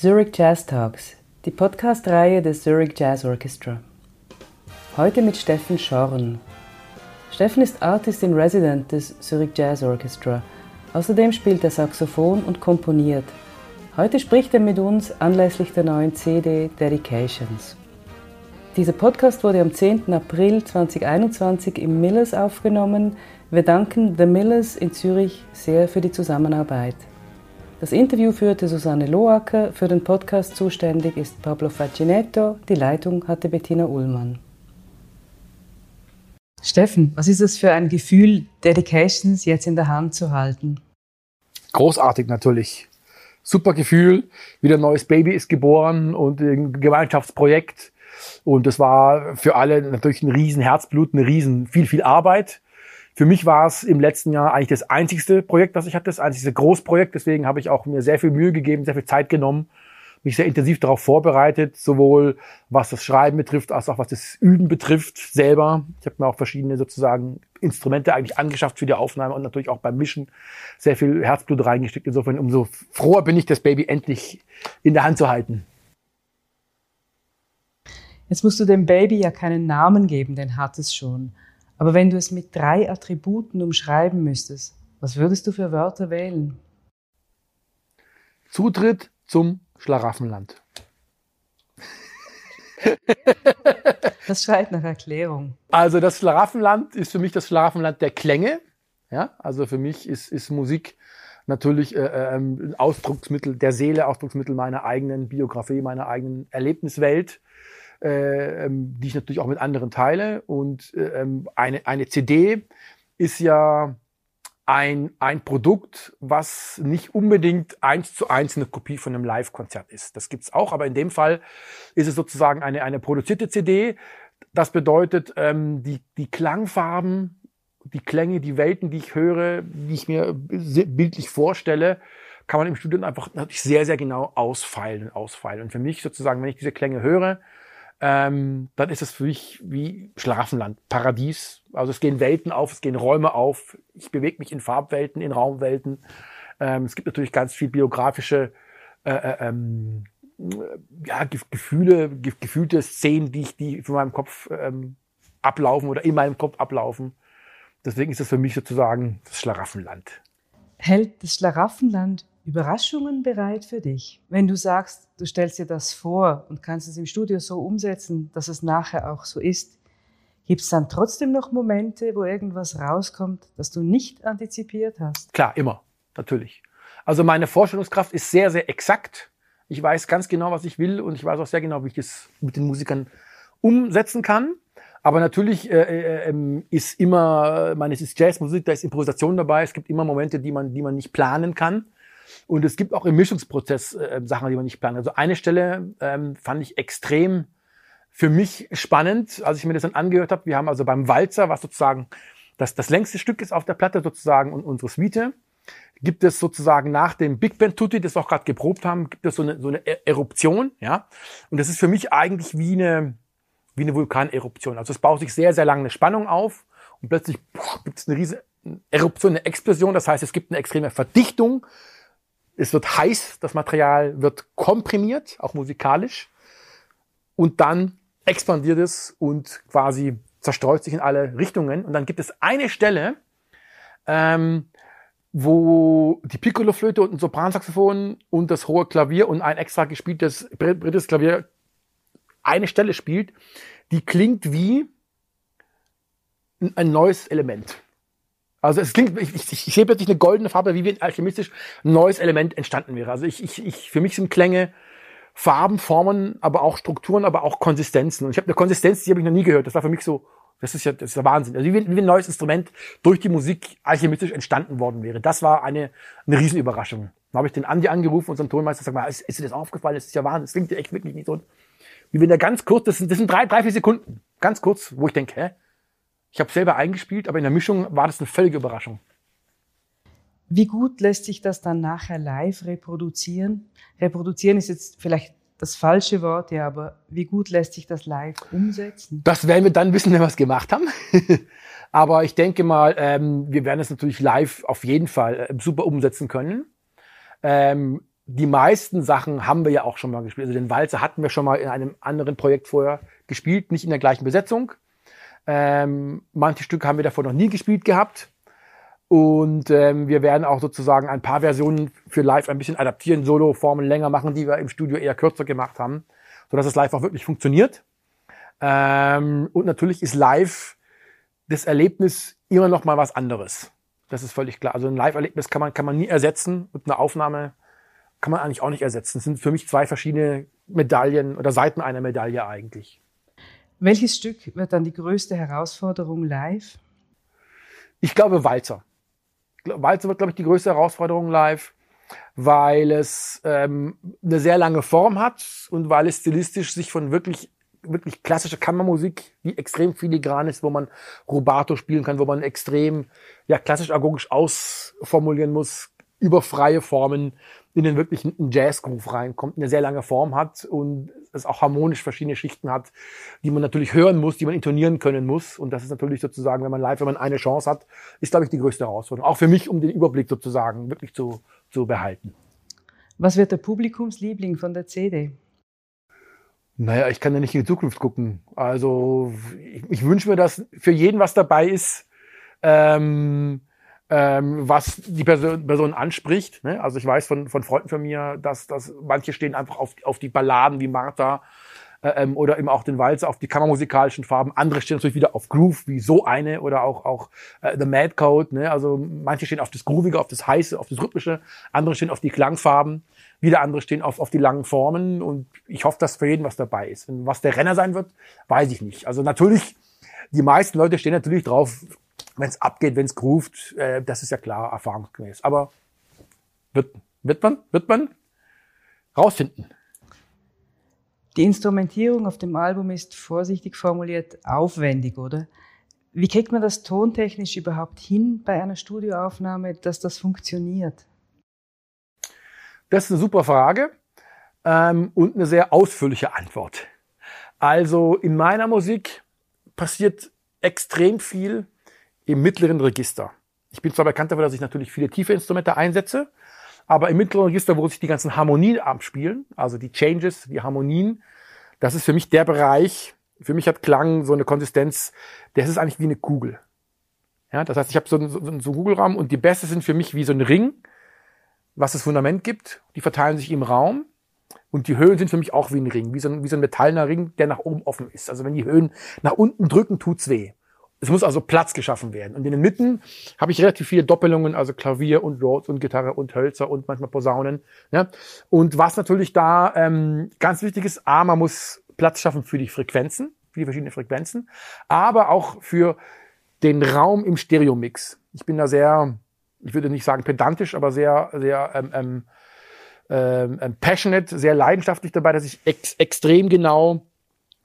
Zurich Jazz Talks, die Podcast-Reihe des Zurich Jazz Orchestra. Heute mit Steffen Schorn. Steffen ist Artist in Resident des Zurich Jazz Orchestra. Außerdem spielt er Saxophon und komponiert. Heute spricht er mit uns anlässlich der neuen CD Dedications. Dieser Podcast wurde am 10. April 2021 im Millers aufgenommen. Wir danken The Millers in Zürich sehr für die Zusammenarbeit. Das Interview führte Susanne Loacker, für den Podcast zuständig ist Pablo Facinetto, die Leitung hatte Bettina Ullmann. Steffen, was ist es für ein Gefühl, Dedications jetzt in der Hand zu halten? Großartig natürlich. Super Gefühl, wieder ein neues Baby ist geboren und ein Gemeinschaftsprojekt. Und das war für alle natürlich ein riesen Herzblut, eine riesen viel, viel Arbeit. Für mich war es im letzten Jahr eigentlich das einzigste Projekt, das ich hatte, das einzigste Großprojekt. Deswegen habe ich auch mir sehr viel Mühe gegeben, sehr viel Zeit genommen, mich sehr intensiv darauf vorbereitet, sowohl was das Schreiben betrifft, als auch was das Üben betrifft selber. Ich habe mir auch verschiedene sozusagen Instrumente eigentlich angeschafft für die Aufnahme und natürlich auch beim Mischen sehr viel Herzblut reingesteckt. Insofern umso froher bin ich, das Baby endlich in der Hand zu halten. Jetzt musst du dem Baby ja keinen Namen geben, den hat es schon. Aber wenn du es mit drei Attributen umschreiben müsstest, was würdest du für Wörter wählen? Zutritt zum Schlaraffenland. Das schreit nach Erklärung. Also das Schlaraffenland ist für mich das Schlaraffenland der Klänge. Ja, also für mich ist, ist Musik natürlich äh, äh, ein Ausdrucksmittel der Seele, Ausdrucksmittel meiner eigenen Biografie, meiner eigenen Erlebniswelt äh, ähm, die ich natürlich auch mit anderen teile. Und äh, ähm, eine, eine CD ist ja ein, ein Produkt, was nicht unbedingt eins zu eins eine Kopie von einem Live-Konzert ist. Das gibt's auch, aber in dem Fall ist es sozusagen eine, eine produzierte CD. Das bedeutet, ähm, die, die Klangfarben, die Klänge, die Welten, die ich höre, die ich mir bildlich vorstelle, kann man im Studio einfach natürlich sehr, sehr genau ausfeilen, ausfeilen. Und für mich sozusagen, wenn ich diese Klänge höre, ähm, dann ist es für mich wie Schlafenland, Paradies. Also es gehen Welten auf, es gehen Räume auf. Ich bewege mich in Farbwelten, in Raumwelten. Ähm, es gibt natürlich ganz viel biografische äh, äh ähm, ja, Gefühle, ge gefühlte Szenen, die ich, die von meinem Kopf ähm, ablaufen oder in meinem Kopf ablaufen. Deswegen ist es für mich sozusagen das Schlaraffenland. Hält das Schlaraffenland Überraschungen bereit für dich? Wenn du sagst, du stellst dir das vor und kannst es im Studio so umsetzen, dass es nachher auch so ist, gibt es dann trotzdem noch Momente, wo irgendwas rauskommt, das du nicht antizipiert hast? Klar, immer, natürlich. Also meine Vorstellungskraft ist sehr, sehr exakt. Ich weiß ganz genau, was ich will und ich weiß auch sehr genau, wie ich es mit den Musikern umsetzen kann. Aber natürlich äh, äh, ähm, ist immer, meine, es ist Jazzmusik, da ist Improvisation dabei. Es gibt immer Momente, die man, die man nicht planen kann. Und es gibt auch im Mischungsprozess äh, Sachen, die man nicht plant. Also eine Stelle ähm, fand ich extrem für mich spannend, als ich mir das dann angehört habe. Wir haben also beim Walzer, was sozusagen das, das längste Stück ist auf der Platte sozusagen und unsere Suite, gibt es sozusagen nach dem Big Band Tutti, das wir auch gerade geprobt haben, gibt es so eine, so eine e-, Eruption, ja. Und das ist für mich eigentlich wie eine, wie eine Vulkaneruption. Also es baut sich sehr, sehr lange eine Spannung auf und plötzlich gibt es eine riesige Eruption, eine Explosion. Das heißt, es gibt eine extreme Verdichtung es wird heiß, das Material wird komprimiert, auch musikalisch. Und dann expandiert es und quasi zerstreut sich in alle Richtungen. Und dann gibt es eine Stelle, ähm, wo die Piccolo-Flöte und ein Sopransaxophon und das hohe Klavier und ein extra gespieltes britisches Klavier eine Stelle spielt, die klingt wie ein neues Element. Also es klingt, ich, ich, ich sehe plötzlich eine goldene Farbe, wie wenn alchemistisch ein neues Element entstanden wäre. Also ich, ich, ich, für mich sind Klänge Farben, Formen, aber auch Strukturen, aber auch Konsistenzen. Und ich habe eine Konsistenz, die habe ich noch nie gehört. Das war für mich so, das ist ja, das ist ja Wahnsinn. Also wie, wie ein neues Instrument durch die Musik alchemistisch entstanden worden wäre. Das war eine, eine Riesenüberraschung. Dann habe ich den Andi angerufen, unseren Tonmeister, sag mal, ist, ist dir das aufgefallen? Das ist ja Wahnsinn. Das klingt ja echt wirklich nicht so. Wie wenn der ganz kurz, das sind, das sind drei, drei, vier Sekunden, ganz kurz, wo ich denke, hä? Ich habe selber eingespielt, aber in der Mischung war das eine völlige Überraschung. Wie gut lässt sich das dann nachher live reproduzieren? Reproduzieren ist jetzt vielleicht das falsche Wort, ja, aber wie gut lässt sich das live umsetzen? Das werden wir dann wissen, wenn wir es gemacht haben. aber ich denke mal, ähm, wir werden es natürlich live auf jeden Fall äh, super umsetzen können. Ähm, die meisten Sachen haben wir ja auch schon mal gespielt. Also den Walzer hatten wir schon mal in einem anderen Projekt vorher gespielt, nicht in der gleichen Besetzung. Ähm, manche Stücke haben wir davor noch nie gespielt gehabt. Und ähm, wir werden auch sozusagen ein paar Versionen für live ein bisschen adaptieren, Solo-Formen länger machen, die wir im Studio eher kürzer gemacht haben, sodass es live auch wirklich funktioniert. Ähm, und natürlich ist live das Erlebnis immer noch mal was anderes. Das ist völlig klar. Also ein Live-Erlebnis kann man, kann man nie ersetzen und eine Aufnahme kann man eigentlich auch nicht ersetzen. Das sind für mich zwei verschiedene Medaillen oder Seiten einer Medaille eigentlich. Welches Stück wird dann die größte Herausforderung live? Ich glaube Walzer. Walzer wird, glaube ich, die größte Herausforderung live, weil es ähm, eine sehr lange Form hat und weil es stilistisch sich von wirklich wirklich klassischer Kammermusik, die extrem filigran ist, wo man Rubato spielen kann, wo man extrem ja klassisch agogisch ausformulieren muss, über freie Formen in den wirklichen Jazz-Groove reinkommt, eine sehr lange Form hat und es auch harmonisch verschiedene Schichten hat, die man natürlich hören muss, die man intonieren können muss. Und das ist natürlich sozusagen, wenn man live, wenn man eine Chance hat, ist, glaube ich, die größte Herausforderung. Auch für mich, um den Überblick sozusagen wirklich zu, zu behalten. Was wird der Publikumsliebling von der CD? Naja, ich kann ja nicht in die Zukunft gucken. Also ich, ich wünsche mir, dass für jeden was dabei ist. Ähm, ähm, was die Person, Person anspricht. Ne? Also ich weiß von, von Freunden von mir, dass, dass manche stehen einfach auf, auf die Balladen wie Martha äh, ähm, oder eben auch den Walzer, auf die kammermusikalischen Farben. Andere stehen natürlich wieder auf Groove, wie so eine oder auch, auch äh, The Mad Code. Ne? Also manche stehen auf das Groovige, auf das Heiße, auf das Rhythmische. Andere stehen auf die Klangfarben. Wieder andere stehen auf, auf die langen Formen. Und ich hoffe, dass für jeden was dabei ist. Und was der Renner sein wird, weiß ich nicht. Also natürlich, die meisten Leute stehen natürlich drauf, wenn es abgeht, wenn es groovt, äh, das ist ja klar, erfahrungsgemäß. Aber wird, wird man, wird man rausfinden. Die Instrumentierung auf dem Album ist vorsichtig formuliert aufwendig, oder? Wie kriegt man das tontechnisch überhaupt hin bei einer Studioaufnahme, dass das funktioniert? Das ist eine super Frage ähm, und eine sehr ausführliche Antwort. Also in meiner Musik passiert extrem viel im mittleren Register. Ich bin zwar bekannt dafür, dass ich natürlich viele tiefe Instrumente einsetze, aber im mittleren Register, wo sich die ganzen Harmonien abspielen, also die Changes, die Harmonien, das ist für mich der Bereich, für mich hat Klang so eine Konsistenz, das ist eigentlich wie eine Kugel. Ja, das heißt, ich habe so, so, so einen Kugelraum und die Bässe sind für mich wie so ein Ring, was das Fundament gibt. Die verteilen sich im Raum und die Höhen sind für mich auch wie ein Ring, wie so ein, wie so ein metallener Ring, der nach oben offen ist. Also wenn die Höhen nach unten drücken, tut's weh. Es muss also Platz geschaffen werden. Und in den Mitten habe ich relativ viele Doppelungen, also Klavier und Rhodes und Gitarre und Hölzer und manchmal Posaunen. Ja? Und was natürlich da ähm, ganz wichtig ist, A, man muss Platz schaffen für die Frequenzen, für die verschiedenen Frequenzen, aber auch für den Raum im Stereomix. Ich bin da sehr, ich würde nicht sagen pedantisch, aber sehr, sehr ähm, ähm, ähm, passionate, sehr leidenschaftlich dabei, dass ich ex extrem genau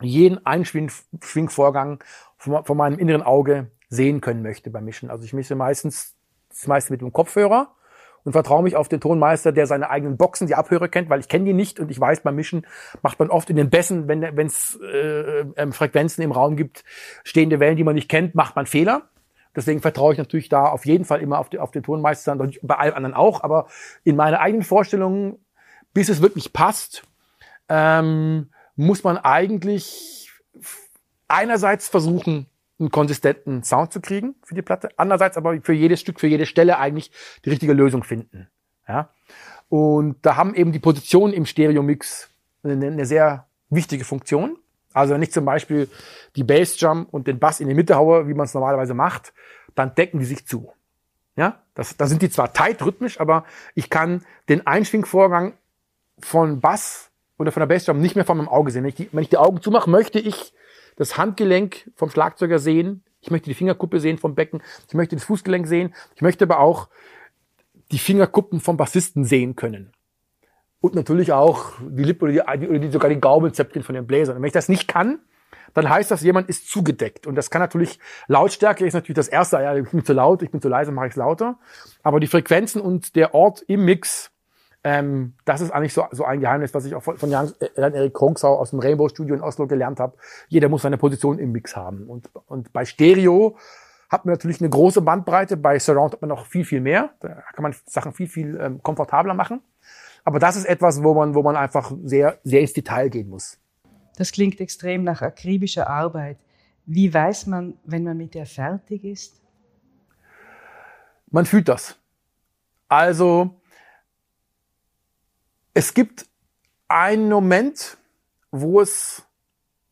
jeden Einschwingvorgang von, von meinem inneren Auge sehen können möchte beim Mischen. Also ich mische meistens das meiste mit dem Kopfhörer und vertraue mich auf den Tonmeister, der seine eigenen Boxen, die Abhörer kennt, weil ich kenne die nicht und ich weiß, beim Mischen macht man oft in den Bässen, wenn es äh, äh, Frequenzen im Raum gibt, stehende Wellen, die man nicht kennt, macht man Fehler. Deswegen vertraue ich natürlich da auf jeden Fall immer auf, die, auf den Tonmeister und bei allen anderen auch. Aber in meiner eigenen Vorstellung, bis es wirklich passt, ähm, muss man eigentlich einerseits versuchen, einen konsistenten Sound zu kriegen für die Platte, andererseits aber für jedes Stück, für jede Stelle eigentlich die richtige Lösung finden. Ja? Und da haben eben die Positionen im Stereo-Mix eine, eine sehr wichtige Funktion. Also wenn ich zum Beispiel die Bassdrum und den Bass in die Mitte haue, wie man es normalerweise macht, dann decken die sich zu. Ja, das, da sind die zwar tight rhythmisch, aber ich kann den Einschwingvorgang von Bass oder von der Bassdrum nicht mehr von meinem Auge sehen. Wenn ich die, wenn ich die Augen zumache, möchte ich das Handgelenk vom Schlagzeuger sehen. Ich möchte die Fingerkuppe sehen vom Becken. Ich möchte das Fußgelenk sehen. Ich möchte aber auch die Fingerkuppen vom Bassisten sehen können. Und natürlich auch die Lippe oder, die, oder die, sogar die Gaumelzäpfchen von den Bläsern. Und wenn ich das nicht kann, dann heißt das, jemand ist zugedeckt. Und das kann natürlich, Lautstärke ist natürlich das Erste, ja, ich bin zu laut, ich bin zu leise, mache ich es lauter. Aber die Frequenzen und der Ort im Mix ähm, das ist eigentlich so, so ein Geheimnis, was ich auch von, von Jan, äh, Erik Kronksau aus dem Rainbow Studio in Oslo gelernt habe. Jeder muss seine Position im Mix haben. Und, und bei Stereo hat man natürlich eine große Bandbreite. Bei Surround hat man noch viel, viel mehr. Da kann man Sachen viel, viel ähm, komfortabler machen. Aber das ist etwas, wo man, wo man einfach sehr, sehr ins Detail gehen muss. Das klingt extrem nach akribischer Arbeit. Wie weiß man, wenn man mit der fertig ist? Man fühlt das. Also, es gibt einen Moment, wo es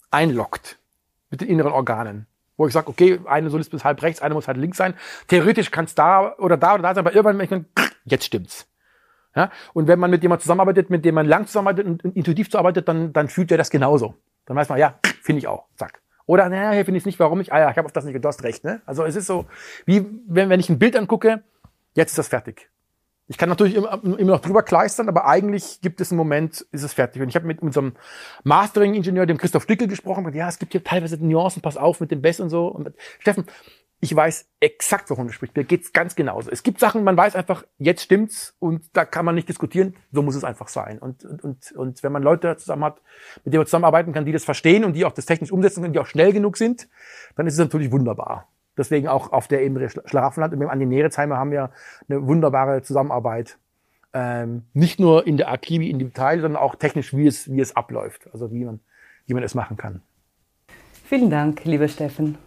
einloggt mit den inneren Organen. Wo ich sage, okay, eine Solist bis halb rechts, eine muss halt links sein. Theoretisch kann es da oder da oder da sein, aber irgendwann merkt man, jetzt stimmt's. Ja? Und wenn man mit jemandem zusammenarbeitet, mit dem man lang zusammenarbeitet und intuitiv zuarbeitet, dann, dann fühlt er das genauso. Dann weiß man, ja, finde ich auch. Zack. Oder, naja, hier finde ich es nicht, warum ich, ah ja, ich habe auf das nicht gedost, recht. Ne? Also es ist so, wie wenn, wenn ich ein Bild angucke, jetzt ist das fertig. Ich kann natürlich immer, immer noch drüber kleistern, aber eigentlich gibt es einen Moment, ist es fertig. Und ich habe mit unserem Mastering-Ingenieur, dem Christoph Dickel, gesprochen. Und ja, es gibt hier teilweise Nuancen, pass auf mit dem Bass und so. Und Steffen, ich weiß exakt, wovon du sprichst. Mir geht's ganz genauso. Es gibt Sachen, man weiß einfach, jetzt stimmt's und da kann man nicht diskutieren. So muss es einfach sein. Und, und, und, und wenn man Leute zusammen hat, mit denen man zusammenarbeiten kann, die das verstehen und die auch das technisch umsetzen können, die auch schnell genug sind, dann ist es natürlich wunderbar. Deswegen auch auf der Ebene Schlafenland und mit dem Andi Nerezheimer haben wir eine wunderbare Zusammenarbeit. Ähm, nicht nur in der Akribie, in dem Detail, sondern auch technisch, wie es, wie es abläuft. Also wie man, wie man es machen kann. Vielen Dank, lieber Steffen.